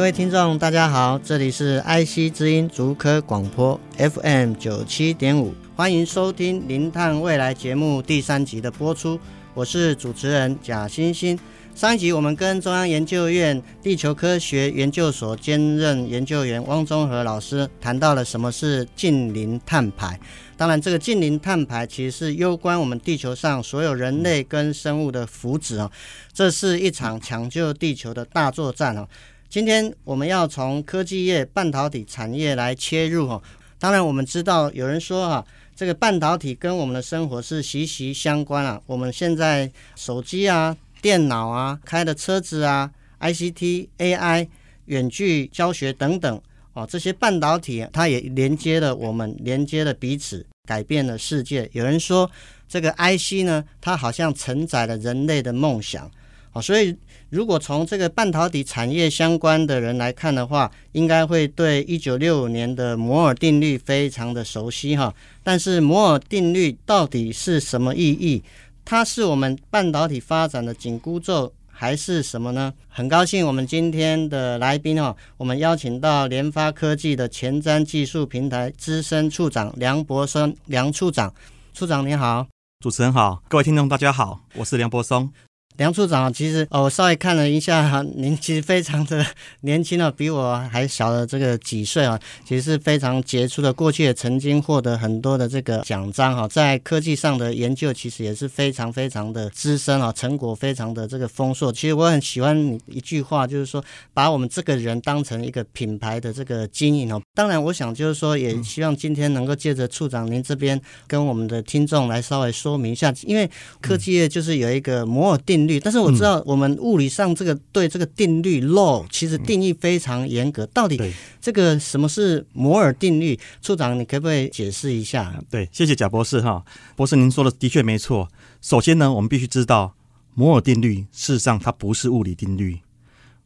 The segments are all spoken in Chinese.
各位听众，大家好，这里是爱惜之音竹科广播 FM 九七点五，欢迎收听《零碳未来》节目第三集的播出。我是主持人贾欣欣。上一集我们跟中央研究院地球科学研究所兼任研究员汪中和老师谈到了什么是近零碳排。当然，这个近零碳排其实是攸关我们地球上所有人类跟生物的福祉哦。这是一场抢救地球的大作战哦。今天我们要从科技业、半导体产业来切入哈。当然，我们知道有人说啊，这个半导体跟我们的生活是息息相关啊。我们现在手机啊、电脑啊、开的车子啊、ICT、AI、远距教学等等哦，这些半导体它也连接了我们，连接了彼此，改变了世界。有人说，这个 IC 呢，它好像承载了人类的梦想哦，所以。如果从这个半导体产业相关的人来看的话，应该会对一九六五年的摩尔定律非常的熟悉哈。但是摩尔定律到底是什么意义？它是我们半导体发展的紧箍咒还是什么呢？很高兴我们今天的来宾哈，我们邀请到联发科技的前瞻技术平台资深处长梁柏松梁处长，处长您好，主持人好，各位听众大家好，我是梁柏松。梁处长，其实哦，我稍微看了一下哈，您其实非常的 年轻了，比我还小了这个几岁啊，其实是非常杰出的。过去也曾经获得很多的这个奖章哈，在科技上的研究其实也是非常非常的资深啊，成果非常的这个丰硕。其实我很喜欢你一句话，就是说把我们这个人当成一个品牌的这个经营哦。当然，我想就是说，也希望今天能够借着处长您这边跟我们的听众来稍微说明一下，因为科技业就是有一个摩尔定律。但是我知道，我们物理上这个对这个定律 law 其实定义非常严格。到底这个什么是摩尔定律？处长，你可不可以解释一下？对，谢谢贾博士哈。博士，您说的的确没错。首先呢，我们必须知道，摩尔定律事实上它不是物理定律。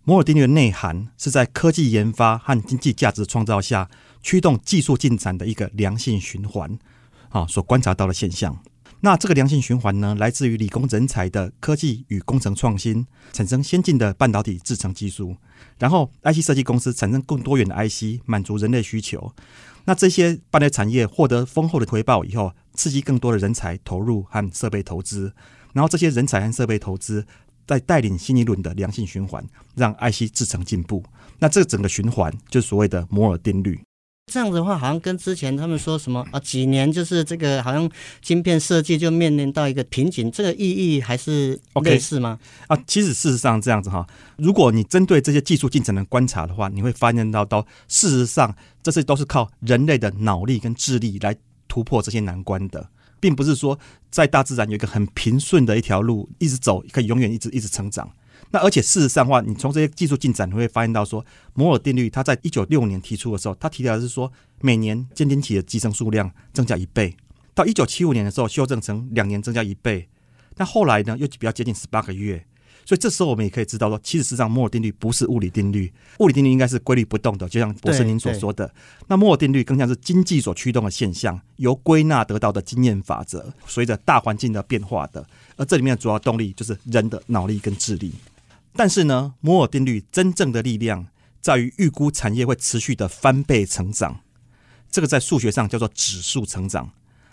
摩尔定律的内涵是在科技研发和经济价值创造下，驱动技术进展的一个良性循环啊，所观察到的现象。那这个良性循环呢，来自于理工人才的科技与工程创新，产生先进的半导体制成技术，然后 IC 设计公司产生更多元的 IC，满足人类需求。那这些半导体产业获得丰厚的回报以后，刺激更多的人才投入和设备投资，然后这些人才和设备投资再带领新一轮的良性循环，让 IC 制成进步。那这整个循环就是所谓的摩尔定律。这样子的话，好像跟之前他们说什么啊，几年就是这个，好像晶片设计就面临到一个瓶颈，这个意义还是类似吗？Okay. 啊，其实事实上这样子哈，如果你针对这些技术进程的观察的话，你会发现到，到事实上这些都是靠人类的脑力跟智力来突破这些难关的，并不是说在大自然有一个很平顺的一条路一直走，可以永远一直一直成长。那而且事实上的话，你从这些技术进展，你会发现到说，摩尔定律它在一九六五年提出的时候，它提到的是说，每年晶圆体的集成数量增加一倍，到一九七五年的时候修正成两年增加一倍，那后来呢又比较接近十八个月，所以这时候我们也可以知道说，其实实际上摩尔定律不是物理定律，物理定律应该是规律不动的，就像博士您所说的，那摩尔定律更像是经济所驱动的现象，由归纳得到的经验法则，随着大环境的变化的，而这里面的主要动力就是人的脑力跟智力。但是呢，摩尔定律真正的力量在于预估产业会持续的翻倍成长，这个在数学上叫做指数成长，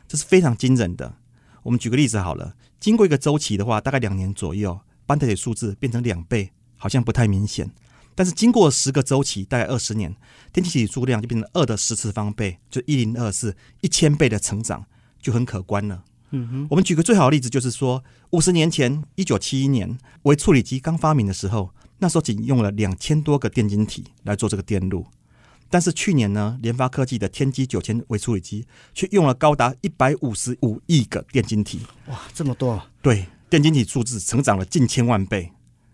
这是非常惊人的。我们举个例子好了，经过一个周期的话，大概两年左右，半导体数字变成两倍，好像不太明显。但是经过十个周期，大概二十年，电晶体数量就变成二的十次方倍，就一零二四一千倍的成长，就很可观了。嗯哼，我们举个最好的例子，就是说，五十年前，一九七一年，微处理机刚发明的时候，那时候仅用了两千多个电晶体来做这个电路，但是去年呢，联发科技的天玑九千微处理机却用了高达一百五十五亿个电晶体。哇，这么多！对，电晶体数字成长了近千万倍。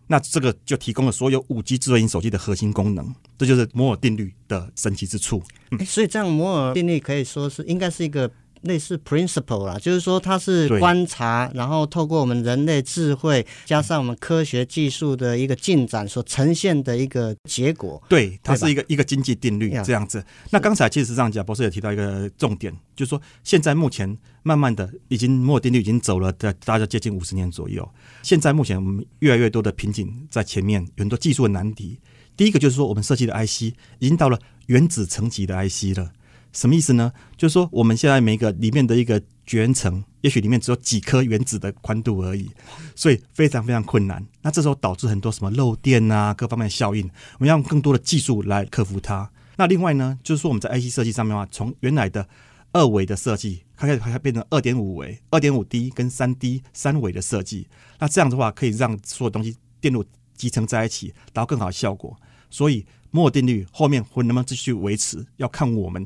那这个就提供了所有五 G 智慧型手机的核心功能，这就是摩尔定律的神奇之处。嗯，所以这样摩尔定律可以说是应该是一个。类似 principle 啦，就是说它是观察，然后透过我们人类智慧加上我们科学技术的一个进展所呈现的一个结果。对，它是一个一个经济定律这样子。那刚才其实上贾博士也提到一个重点，就是说现在目前慢慢的已经摩尔定律已经走了大大概接近五十年左右。现在目前我们越来越多的瓶颈在前面，有很多技术的难题。第一个就是说我们设计的 IC 已经到了原子层级的 IC 了。什么意思呢？就是说，我们现在每一个里面的一个绝缘层，也许里面只有几颗原子的宽度而已，所以非常非常困难。那这时候导致很多什么漏电啊，各方面的效应，我们要用更多的技术来克服它。那另外呢，就是说我们在 IC 设计上面的话，从原来的二维的设计，它开始它变成二点五维、二点五 D 跟三 D 三维的设计。那这样的话，可以让所有东西电路集成在一起，达到更好的效果。所以摩尔定律后面会能不能继续维持，要看我们。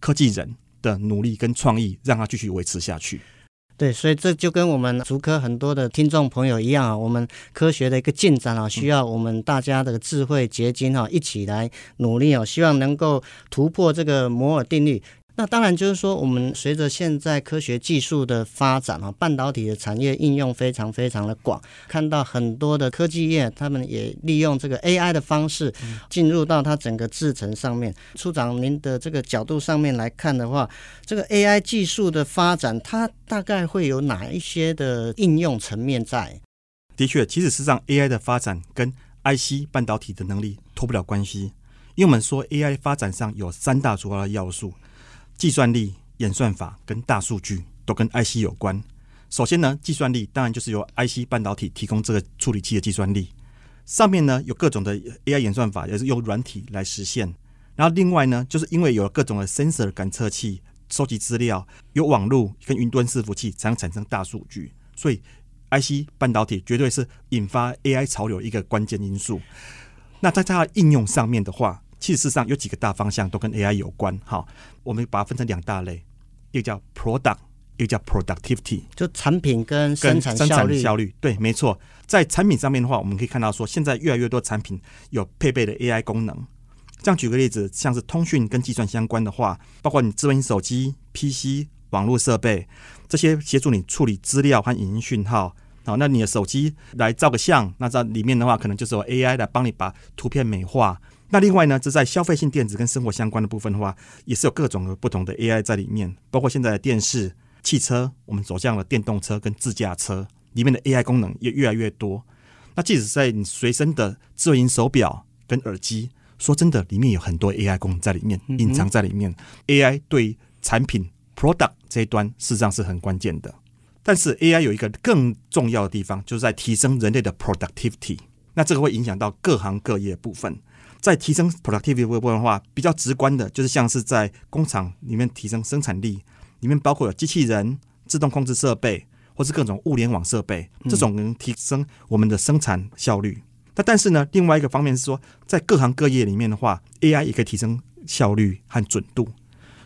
科技人的努力跟创意，让它继续维持下去。对，所以这就跟我们足科很多的听众朋友一样啊，我们科学的一个进展啊，需要我们大家的智慧结晶啊，一起来努力哦，希望能够突破这个摩尔定律。那当然就是说，我们随着现在科学技术的发展啊，半导体的产业应用非常非常的广，看到很多的科技业，他们也利用这个 AI 的方式进入到它整个制程上面。处长，您的这个角度上面来看的话，这个 AI 技术的发展，它大概会有哪一些的应用层面在？的确，其实实际上 AI 的发展跟 IC 半导体的能力脱不了关系，因为我们说 AI 发展上有三大主要的要素。计算力、演算法跟大数据都跟 IC 有关。首先呢，计算力当然就是由 IC 半导体提供这个处理器的计算力。上面呢有各种的 AI 演算法，也是用软体来实现。然后另外呢，就是因为有各种的 sensor 感测器收集资料，有网络跟云端伺服器才能产生大数据。所以 IC 半导体绝对是引发 AI 潮流一个关键因素。那在它的应用上面的话，其实上有几个大方向都跟 AI 有关，好，我们把它分成两大类，一个叫 product，一个叫 productivity，就产品跟生产效率。跟生产效率，对，没错。在产品上面的话，我们可以看到说，现在越来越多产品有配备的 AI 功能。这样举个例子，像是通讯跟计算相关的话，包括你智能手机、PC、网络设备这些，协助你处理资料和影音讯号。好，那你的手机来照个相，那在里面的话，可能就是有 AI 来帮你把图片美化。那另外呢，这在消费性电子跟生活相关的部分的话，也是有各种的不同的 AI 在里面，包括现在的电视、汽车，我们走向了电动车跟自驾车，里面的 AI 功能也越来越多。那即使在你随身的智慧型手表跟耳机，说真的，里面有很多 AI 功能在里面，隐藏在里面。AI 对产品 product 这一端事实上是很关键的，但是 AI 有一个更重要的地方，就是在提升人类的 productivity。那这个会影响到各行各业部分。在提升 productivity 部分的话，比较直观的就是像是在工厂里面提升生产力，里面包括有机器人、自动控制设备，或是各种物联网设备，这种能提升我们的生产效率。那、但是呢，另外一个方面是说，在各行各业里面的话，AI 也可以提升效率和准度。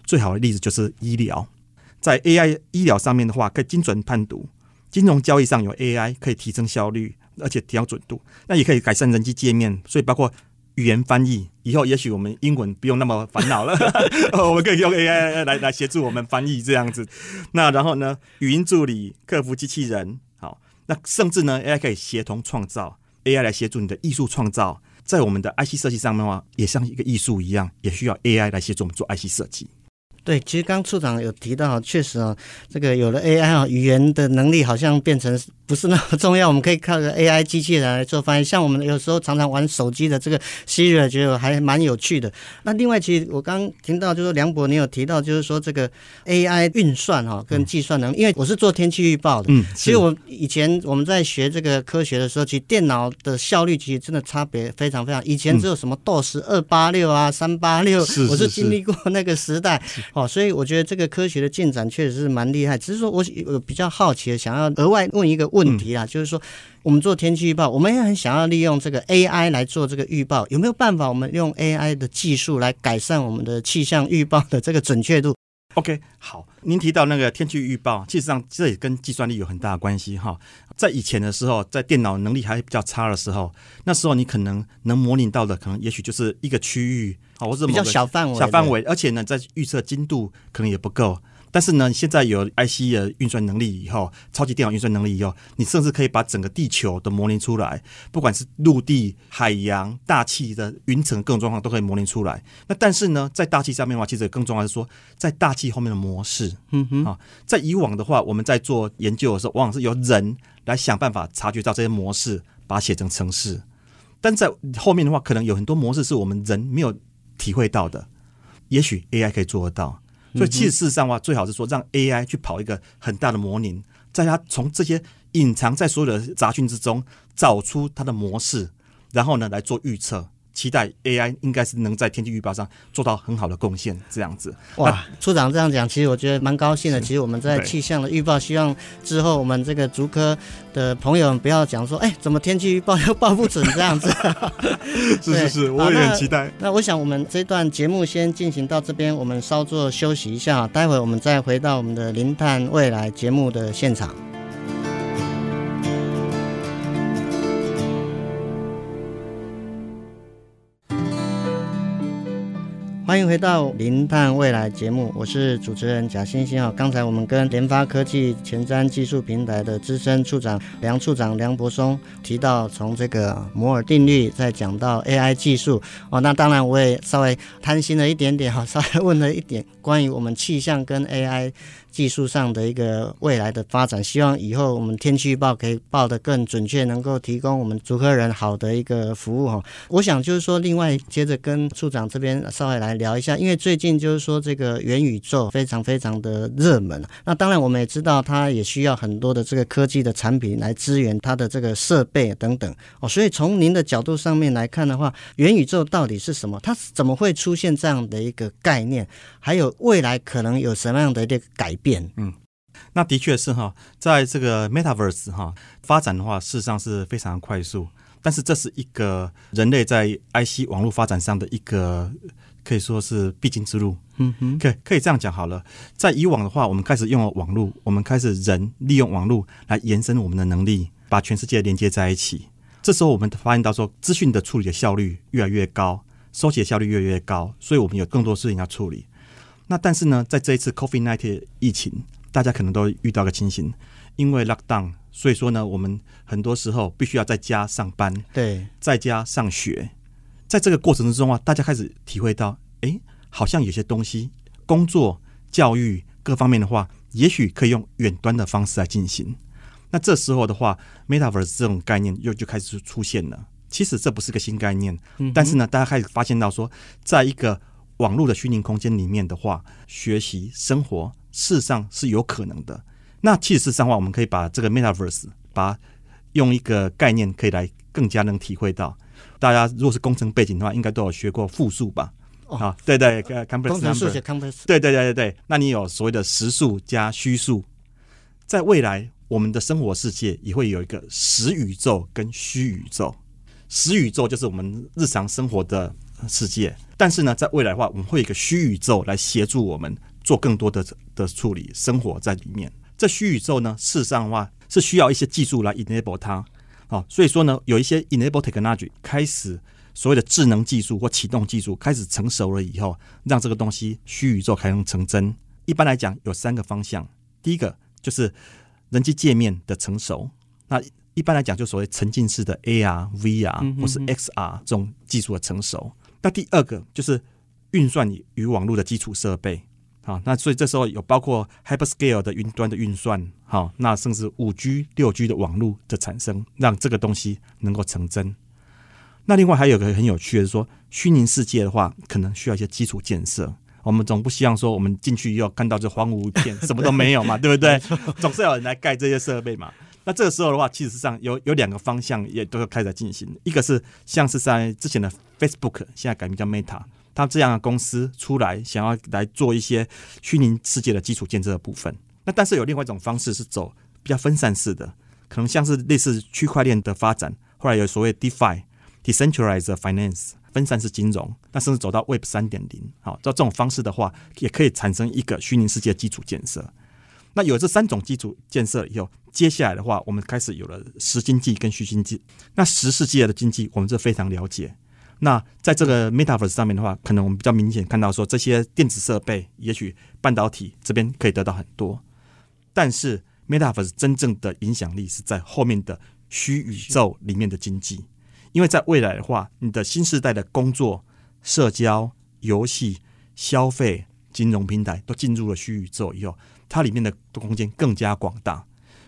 最好的例子就是医疗，在 AI 医疗上面的话，可以精准判读；金融交易上有 AI 可以提升效率，而且提高准度。那也可以改善人机界面，所以包括。语言翻译以后，也许我们英文不用那么烦恼了，我们可以用 AI 来来协助我们翻译这样子。那然后呢，语音助理、客服机器人，好，那甚至呢，AI 可以协同创造，AI 来协助你的艺术创造，在我们的 IC 设计上面的话，也像一个艺术一样，也需要 AI 来协助我们做 IC 设计。对，其实刚处长有提到，确实啊，这个有了 AI 啊，语言的能力好像变成。不是那么重要，我们可以靠着 AI 机器人来做翻译。像我们有时候常常玩手机的这个 Siri，觉得还蛮有趣的。那另外，其实我刚刚听到，就是梁博你有提到，就是说这个 AI 运算哈跟计算能力，因为我是做天气预报的，嗯，其实我以前我们在学这个科学的时候，其实电脑的效率其实真的差别非常非常。以前只有什么 DOS 二八六啊、三八六，我是经历过那个时代，哦，所以我觉得这个科学的进展确实是蛮厉害。只是说我有比较好奇的，想要额外问一个问。问题啊，就是说，我们做天气预报，我们也很想要利用这个 AI 来做这个预报，有没有办法，我们用 AI 的技术来改善我们的气象预报的这个准确度？OK，好，您提到那个天气预报，其实上这也跟计算力有很大的关系哈。在以前的时候，在电脑能力还比较差的时候，那时候你可能能模拟到的，可能也许就是一个区域，好，或者比较小范围，小范围，而且呢，在预测精度可能也不够。但是呢，现在有 IC 的运算能力以后，超级电脑运算能力以后，你甚至可以把整个地球都模拟出来，不管是陆地、海洋、大气的云层各种状况都可以模拟出来。那但是呢，在大气上面的话，其实更重要的是说，在大气后面的模式，嗯哼，啊，在以往的话，我们在做研究的时候，往往是由人来想办法察觉到这些模式，把它写成程式。但在后面的话，可能有很多模式是我们人没有体会到的，也许 AI 可以做得到。所以，其实事实上的话，最好是说让 AI 去跑一个很大的模拟，在它从这些隐藏在所有的杂讯之中找出它的模式，然后呢来做预测。期待 AI 应该是能在天气预报上做到很好的贡献，这样子。哇，处长这样讲，其实我觉得蛮高兴的。其实我们在气象的预报，希望之后我们这个竹科的朋友们不要讲说，哎，怎么天气预报又报不准这样子。是 是是，我也很期待。那，那我想我们这段节目先进行到这边，我们稍作休息一下，待会我们再回到我们的零碳未来节目的现场。欢迎回到《零碳未来》节目，我是主持人贾欣欣啊。刚才我们跟联发科技前瞻技术平台的资深处长梁处长梁柏松提到，从这个摩尔定律再讲到 AI 技术哦，那当然我也稍微贪心了一点点哈，稍微问了一点关于我们气象跟 AI。技术上的一个未来的发展，希望以后我们天气预报可以报得更准确，能够提供我们竹科人好的一个服务哈。我想就是说，另外接着跟处长这边稍微来聊一下，因为最近就是说这个元宇宙非常非常的热门。那当然我们也知道，它也需要很多的这个科技的产品来支援它的这个设备等等哦。所以从您的角度上面来看的话，元宇宙到底是什么？它怎么会出现这样的一个概念？还有未来可能有什么样的一个改变？嗯，那的确是哈，在这个 Metaverse 哈发展的话，事实上是非常快速。但是这是一个人类在 IC 网络发展上的一个可以说是必经之路。嗯哼，可以可以这样讲好了。在以往的话，我们开始用了网络，我们开始人利用网络来延伸我们的能力，把全世界连接在一起。这时候我们发现到说，资讯的处理的效率越来越高，收集的效率越来越高，所以我们有更多事情要处理。那但是呢，在这一次 COVID-19 疫情，大家可能都遇到个情形，因为 lockdown，所以说呢，我们很多时候必须要在家上班，对，在家上学，在这个过程之中啊，大家开始体会到，哎，好像有些东西，工作、教育各方面的话，也许可以用远端的方式来进行。那这时候的话，Metaverse 这种概念又就开始出现了。其实这不是个新概念，但是呢，大家开始发现到说，在一个网络的虚拟空间里面的话，学习生活事实上是有可能的。那其实上的话，我们可以把这个 Metaverse，把用一个概念可以来更加能体会到。大家如果是工程背景的话，应该都有学过复数吧？啊、哦，对对，对工程数学 complex，对对对对对。那你有所谓的实数加虚数，在未来我们的生活世界也会有一个实宇宙跟虚宇宙。实宇宙就是我们日常生活的世界。但是呢，在未来的话，我们会有一个虚宇宙来协助我们做更多的的处理，生活在里面。这虚宇宙呢，事实上的话是需要一些技术来 enable 它。好，所以说呢，有一些 enable technology 开始所谓的智能技术或启动技术开始成熟了以后，让这个东西虚宇宙才能成真。一般来讲，有三个方向。第一个就是人机界面的成熟。那一般来讲，就所谓沉浸式的 AR、VR 或是 XR 这种技术的成熟。那第二个就是运算与网络的基础设备，好，那所以这时候有包括 hyperscale 的云端的运算，好，那甚至五 G、六 G 的网络的产生，让这个东西能够成真。那另外还有个很有趣的是说，虚拟世界的话，可能需要一些基础建设。我们总不希望说我们进去以后看到这荒芜一片，什么都没有嘛，对不对？总是有人来盖这些设备嘛。那这个时候的话，其实上有有两个方向也都要开始进行。一个是像是在之前的 Facebook，现在改名叫 Meta，他这样的公司出来想要来做一些虚拟世界的基础建设的部分。那但是有另外一种方式是走比较分散式的，可能像是类似区块链的发展。后来有所谓 DeFi，Decentralized Finance，分散式金融，那甚至走到 Web 三点零，好，照这种方式的话，也可以产生一个虚拟世界基础建设。那有这三种基础建设以后，接下来的话，我们开始有了实经济跟虚经济。那实世界的经济，我们是非常了解。那在这个 Metaverse 上面的话，可能我们比较明显看到说，这些电子设备，也许半导体这边可以得到很多，但是 Metaverse 真正的影响力是在后面的虚宇宙里面的经济。因为在未来的话，你的新时代的工作、社交、游戏、消费、金融平台都进入了虚宇宙以后，它里面的空间更加广大。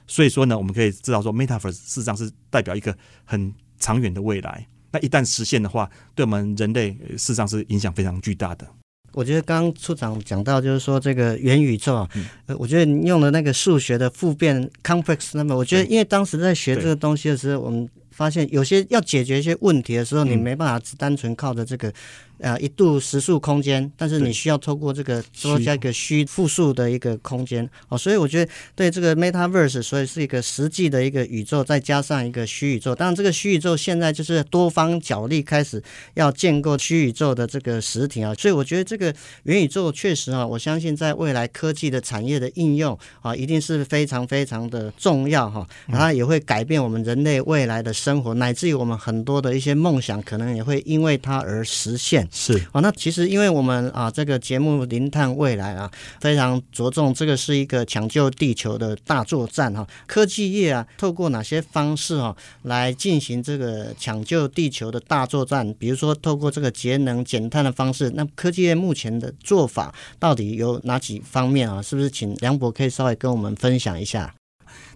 所以说呢，我们可以知道说，Metaverse 事实上是代表一个很长远的未来。那一旦实现的话，对我们人类事实上是影响非常巨大的。我觉得刚刚处长讲到，就是说这个元宇宙啊，呃，我觉得你用的那个数学的复变 complex number，我觉得因为当时在学这个东西的时候，我们。发现有些要解决一些问题的时候，你没办法只单纯靠着这个。呃，一度实数空间，但是你需要透过这个多加一个虚复数的一个空间哦，所以我觉得对这个 Metaverse，所以是一个实际的一个宇宙，再加上一个虚宇宙。当然，这个虚宇宙现在就是多方角力开始要建构虚宇宙的这个实体啊，所以我觉得这个元宇宙确实啊，我相信在未来科技的产业的应用啊，一定是非常非常的重要哈，然后也会改变我们人类未来的生活，乃至于我们很多的一些梦想，可能也会因为它而实现。是啊，那其实因为我们啊，这个节目《零碳未来》啊，非常着重这个是一个抢救地球的大作战哈。科技业啊，透过哪些方式哈来进行这个抢救地球的大作战？比如说，透过这个节能减碳的方式，那科技业目前的做法到底有哪几方面啊？是不是请梁博可以稍微跟我们分享一下？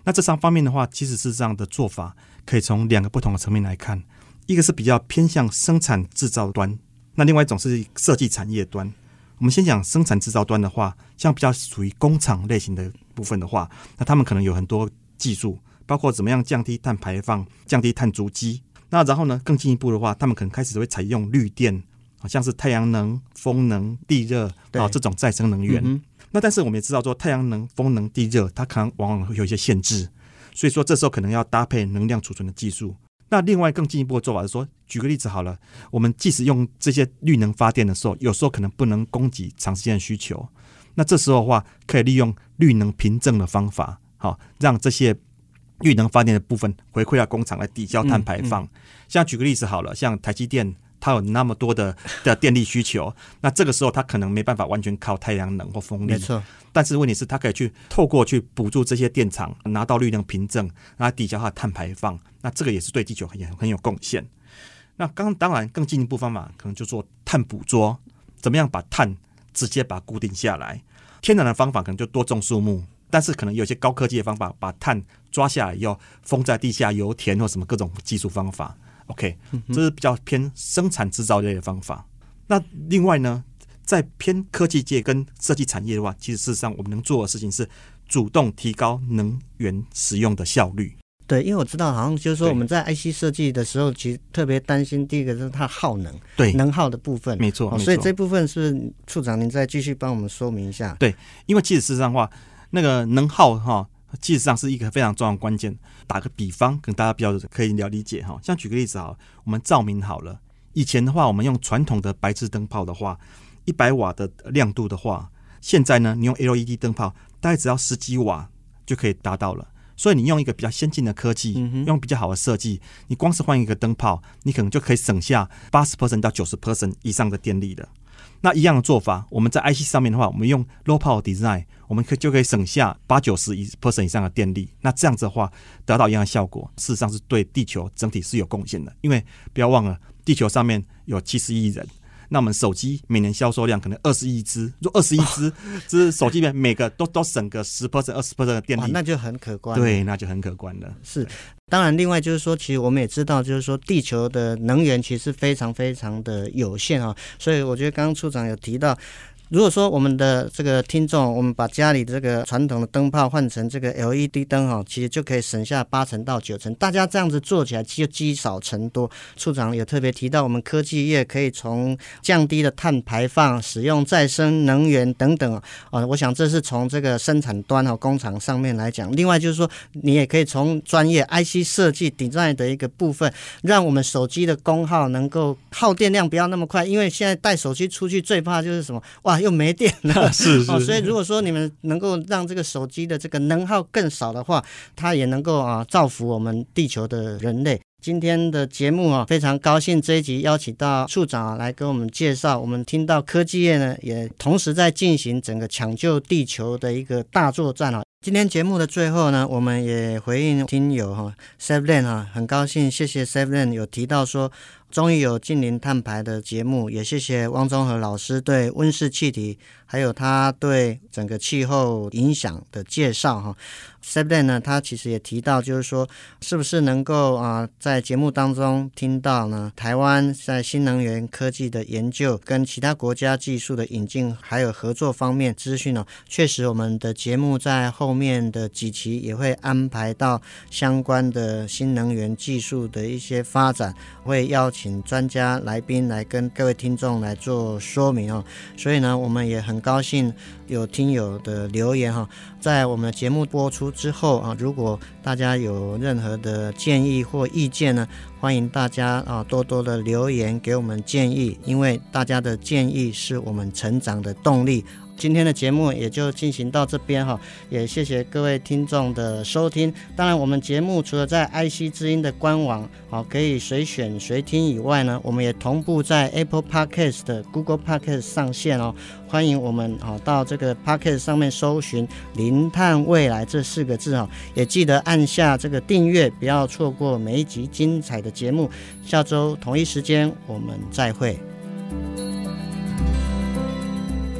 那这三方面的话，其实是这样的做法，可以从两个不同的层面来看，一个是比较偏向生产制造端。那另外一种是设计产业端，我们先讲生产制造端的话，像比较属于工厂类型的部分的话，那他们可能有很多技术，包括怎么样降低碳排放、降低碳足迹。那然后呢，更进一步的话，他们可能开始会采用绿电，好像是太阳能、风能、地热啊这种再生能源。嗯、那但是我们也知道说，太阳能、风能、地热，它可能往往会有一些限制，所以说这时候可能要搭配能量储存的技术。那另外更进一步的做法是说，举个例子好了，我们即使用这些绿能发电的时候，有时候可能不能供给长时间的需求。那这时候的话，可以利用绿能凭证的方法，好让这些绿能发电的部分回馈到工厂来抵消碳排放。嗯嗯、像举个例子好了，像台积电。它有那么多的 的电力需求，那这个时候它可能没办法完全靠太阳能或风力。没错，但是问题是它可以去透过去补助这些电厂，拿到绿能凭证，来抵消它的碳排放。那这个也是对地球很很有贡献。那刚当然更进一步方法，可能就做碳捕捉，怎么样把碳直接把它固定下来？天然的方法可能就多种树木，但是可能有些高科技的方法，把碳抓下来要封在地下油田或什么各种技术方法。OK，这是比较偏生产制造类的方法。那另外呢，在偏科技界跟设计产业的话，其实事实上我们能做的事情是主动提高能源使用的效率。对，因为我知道，好像就是说我们在 IC 设计的时候，其实特别担心第一个是它耗能，对能耗的部分，没错。哦，所以这部分是处长您再继续帮我们说明一下。对，因为其实事实上的话，那个能耗哈。其实上是一个非常重要的关键。打个比方，跟大家比较可以了理解哈。像举个例子哈，我们照明好了，以前的话，我们用传统的白炽灯泡的话，一百瓦的亮度的话，现在呢，你用 LED 灯泡，大概只要十几瓦就可以达到了。所以你用一个比较先进的科技，用比较好的设计，你光是换一个灯泡，你可能就可以省下八十 percent 到九十 percent 以上的电力了。那一样的做法，我们在 IC 上面的话，我们用 low power design，我们可就可以省下八九十一 percent 以上的电力。那这样子的话，得到一样的效果，事实上是对地球整体是有贡献的。因为不要忘了，地球上面有七十亿人。那我们手机每年销售量可能二十亿只，如果二十亿只，只手机里面每个都都省个十 percent、二十 percent 的电力，那就很可观。对，那就很可观了。是，当然，另外就是说，其实我们也知道，就是说，地球的能源其实非常非常的有限啊。所以，我觉得刚刚处长有提到。如果说我们的这个听众，我们把家里这个传统的灯泡换成这个 LED 灯哈，其实就可以省下八成到九成。大家这样子做起来，就积少成多。处长有特别提到，我们科技业可以从降低的碳排放、使用再生能源等等啊，我想这是从这个生产端哦工厂上面来讲。另外就是说，你也可以从专业 IC 设计 design 的一个部分，让我们手机的功耗能够耗电量不要那么快，因为现在带手机出去最怕就是什么哇。又没电了，是是、哦，所以如果说你们能够让这个手机的这个能耗更少的话，它也能够啊造福我们地球的人类。今天的节目啊，非常高兴这一集邀请到处长啊来给我们介绍。我们听到科技业呢，也同时在进行整个抢救地球的一个大作战啊。今天节目的最后呢，我们也回应听友哈 Seven 啊，很高兴，谢谢 Seven 有提到说。终于有近零碳排的节目，也谢谢汪中和老师对温室气体还有他对整个气候影响的介绍哈。Seven 呢，他其实也提到，就是说，是不是能够啊，在节目当中听到呢？台湾在新能源科技的研究跟其他国家技术的引进还有合作方面资讯呢？确实，我们的节目在后面的几期也会安排到相关的新能源技术的一些发展，会邀请专家来宾来跟各位听众来做说明哦。所以呢，我们也很高兴有听友的留言哈。在我们的节目播出之后啊，如果大家有任何的建议或意见呢，欢迎大家啊多多的留言给我们建议，因为大家的建议是我们成长的动力。今天的节目也就进行到这边哈，也谢谢各位听众的收听。当然，我们节目除了在 IC 之音的官网好可以随选随听以外呢，我们也同步在 Apple Podcast 的 Google Podcast 上线哦。欢迎我们好到这个 Podcast 上面搜寻“零碳未来”这四个字哈，也记得按下这个订阅，不要错过每一集精彩的节目。下周同一时间我们再会。